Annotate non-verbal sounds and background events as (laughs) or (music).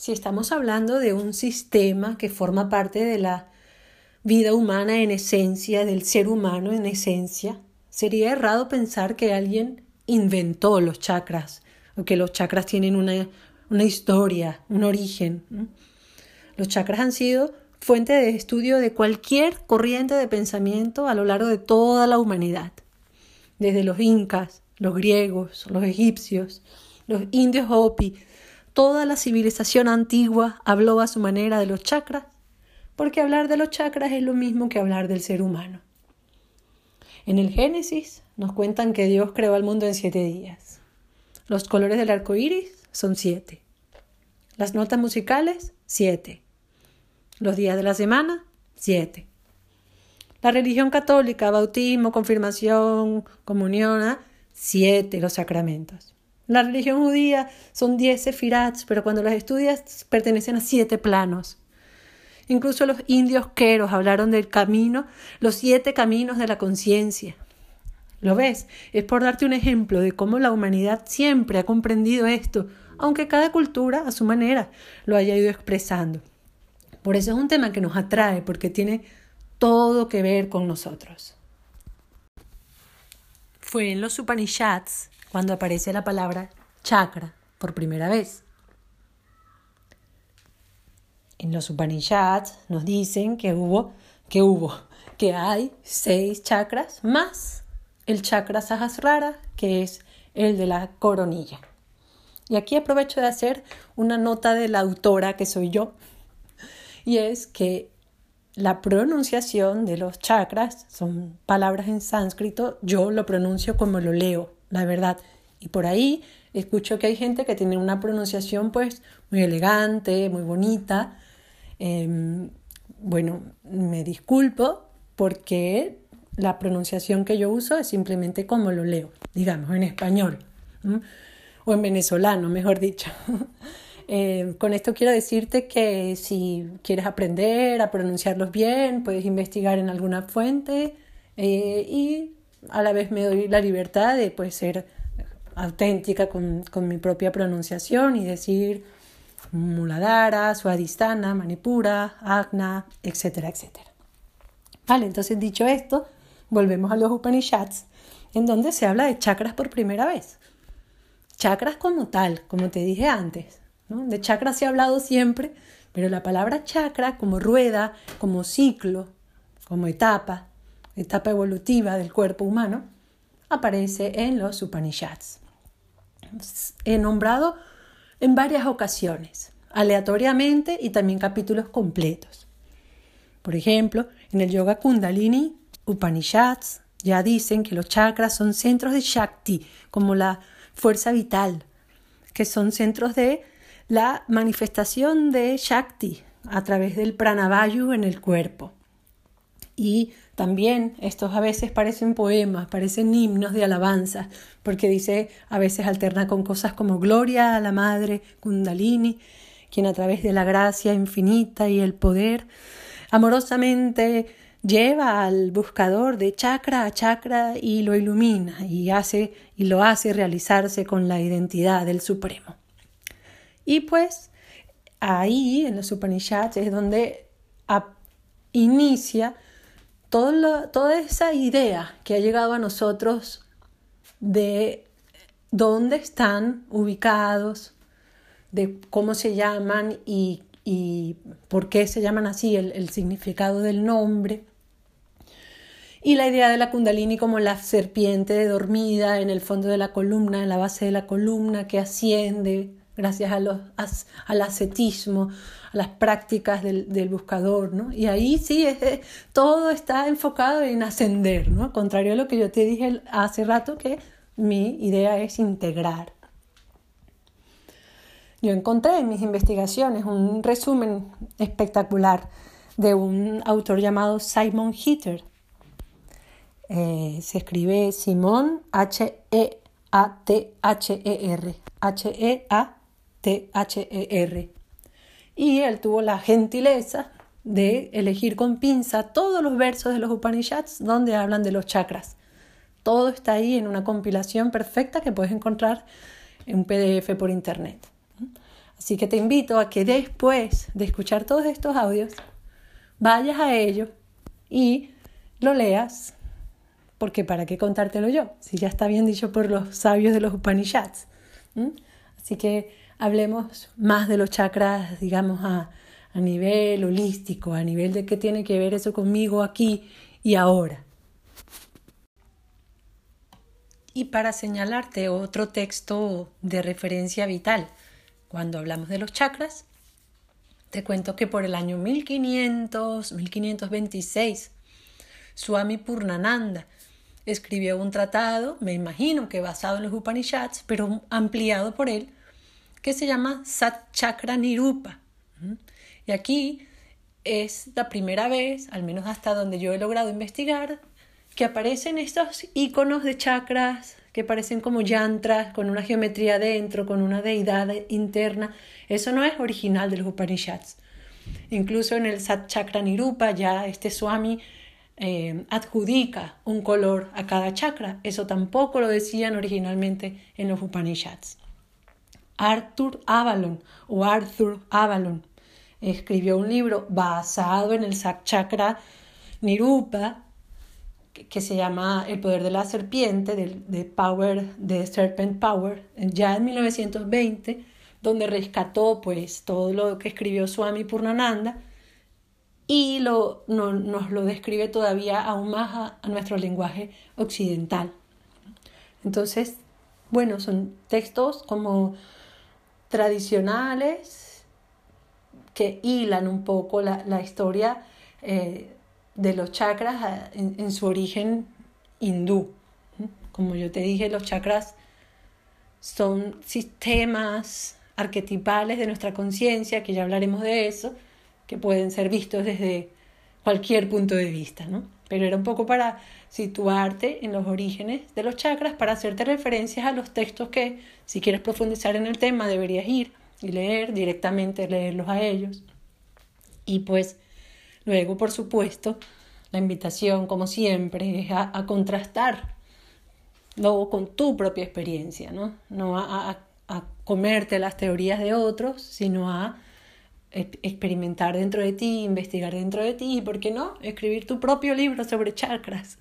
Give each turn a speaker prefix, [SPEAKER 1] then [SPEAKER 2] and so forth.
[SPEAKER 1] si estamos hablando de un sistema que forma parte de la vida humana en esencia, del ser humano en esencia, sería errado pensar que alguien inventó los chakras o que los chakras tienen una, una historia, un origen. Los chakras han sido fuente de estudio de cualquier corriente de pensamiento a lo largo de toda la humanidad, desde los incas, los griegos, los egipcios, los indios Hopi, toda la civilización antigua habló a su manera de los chakras, porque hablar de los chakras es lo mismo que hablar del ser humano. En el Génesis nos cuentan que Dios creó al mundo en siete días. Los colores del arco iris son siete. Las notas musicales, siete. Los días de la semana, siete. La religión católica, bautismo, confirmación, comunión, ¿ah? siete los sacramentos. La religión judía son diez sefirats, pero cuando las estudias pertenecen a siete planos. Incluso los indios queros hablaron del camino, los siete caminos de la conciencia. ¿Lo ves? Es por darte un ejemplo de cómo la humanidad siempre ha comprendido esto, aunque cada cultura, a su manera, lo haya ido expresando. Por eso es un tema que nos atrae, porque tiene todo que ver con nosotros. Fue en los Upanishads cuando aparece la palabra chakra por primera vez. En los Upanishads nos dicen que hubo, que hubo, que hay seis chakras más el chakra Sahasrara, que es el de la coronilla. Y aquí aprovecho de hacer una nota de la autora que soy yo, y es que la pronunciación de los chakras son palabras en sánscrito, yo lo pronuncio como lo leo, la verdad. Y por ahí escucho que hay gente que tiene una pronunciación pues muy elegante, muy bonita. Em, bueno, me disculpo porque la pronunciación que yo uso es simplemente como lo leo, digamos, en español o en venezolano, mejor dicho. (laughs) Eh, con esto quiero decirte que si quieres aprender a pronunciarlos bien, puedes investigar en alguna fuente eh, y a la vez me doy la libertad de pues, ser auténtica con, con mi propia pronunciación y decir Muladhara, Swadhisthana, Manipura, Agna, etcétera, etcétera. Vale, entonces dicho esto, volvemos a los Upanishads, en donde se habla de chakras por primera vez. Chakras como tal, como te dije antes. ¿no? De chakras se ha hablado siempre, pero la palabra chakra como rueda, como ciclo, como etapa, etapa evolutiva del cuerpo humano, aparece en los Upanishads. He nombrado en varias ocasiones, aleatoriamente y también capítulos completos. Por ejemplo, en el Yoga Kundalini Upanishads ya dicen que los chakras son centros de Shakti, como la fuerza vital, que son centros de la manifestación de Shakti a través del pranavayu en el cuerpo. Y también estos a veces parecen poemas, parecen himnos de alabanza, porque dice, a veces alterna con cosas como Gloria a la Madre Kundalini, quien a través de la gracia infinita y el poder amorosamente lleva al buscador de chakra a chakra y lo ilumina y hace y lo hace realizarse con la identidad del Supremo. Y pues ahí en los Upanishads es donde inicia toda esa idea que ha llegado a nosotros de dónde están ubicados, de cómo se llaman y, por qué se llaman así, el significado del nombre. Y la idea de la kundalini como la serpiente dormida en el fondo de la columna, en la base de la columna que asciende gracias a los, al ascetismo, a las prácticas del, buscador, ¿no? Y ahí sí, es, todo está enfocado en ascender, ¿no? Contrario a lo que yo te dije hace rato, que mi idea es integrar. Yo encontré en mis investigaciones un resumen espectacular de un autor llamado Simon Hitter, eh, se escribe Simón H-E-A-T-H-E-R. H-E-A-T-H-E-R. Y él tuvo la gentileza de elegir con pinza todos los versos de los Upanishads donde hablan de los chakras. Todo está ahí en una compilación perfecta que puedes encontrar en un PDF por internet. Así que te invito a que después de escuchar todos estos audios, vayas a ello y lo leas, porque para qué contártelo yo, si ya está bien dicho por los sabios de los Upanishads. Así que hablemos más de los chakras, digamos, a, a nivel holístico, a nivel de qué tiene que ver eso conmigo aquí y ahora. Y para señalarte otro texto de referencia vital, cuando hablamos de los chakras, te cuento que por el año 1500, 1526, Swami Purnananda escribió un tratado, me imagino que basado en los Upanishads, pero ampliado por él, que se llama Sat Chakra Nirupa. Y aquí es la primera vez, al menos hasta donde yo he logrado investigar, que aparecen estos iconos de chakras que parecen como yantras, con una geometría dentro, con una deidad interna. Eso no es original de los Upanishads. Incluso en el Sat Chakra Nirupa ya este Swami eh, adjudica un color a cada chakra. Eso tampoco lo decían originalmente en los Upanishads. Arthur Avalon o Arthur Avalon escribió un libro basado en el Chakra Nirupa que se llama El poder de la serpiente, de, Power, de Serpent Power, ya en 1920, donde rescató pues todo lo que escribió Swami Purnananda y lo, nos lo describe todavía aún más a, nuestro lenguaje occidental. Entonces, bueno, son textos como tradicionales que hilan un poco la, la historia eh, de los chakras en, su origen hindú. Como yo te dije, los chakras son sistemas arquetipales de nuestra conciencia, que ya hablaremos de eso, que pueden ser vistos desde cualquier punto de vista, ¿no? Pero era un poco para situarte en los orígenes de los chakras, para hacerte referencias a los textos que, si quieres profundizar en el tema, deberías ir y leer directamente, leerlos a ellos. Y pues Luego, por supuesto, la invitación, como siempre, es a, contrastar luego con tu propia experiencia, no, no a, a comerte las teorías de otros, sino a experimentar dentro de ti, investigar dentro de ti y, ¿por qué no?, escribir tu propio libro sobre chakras.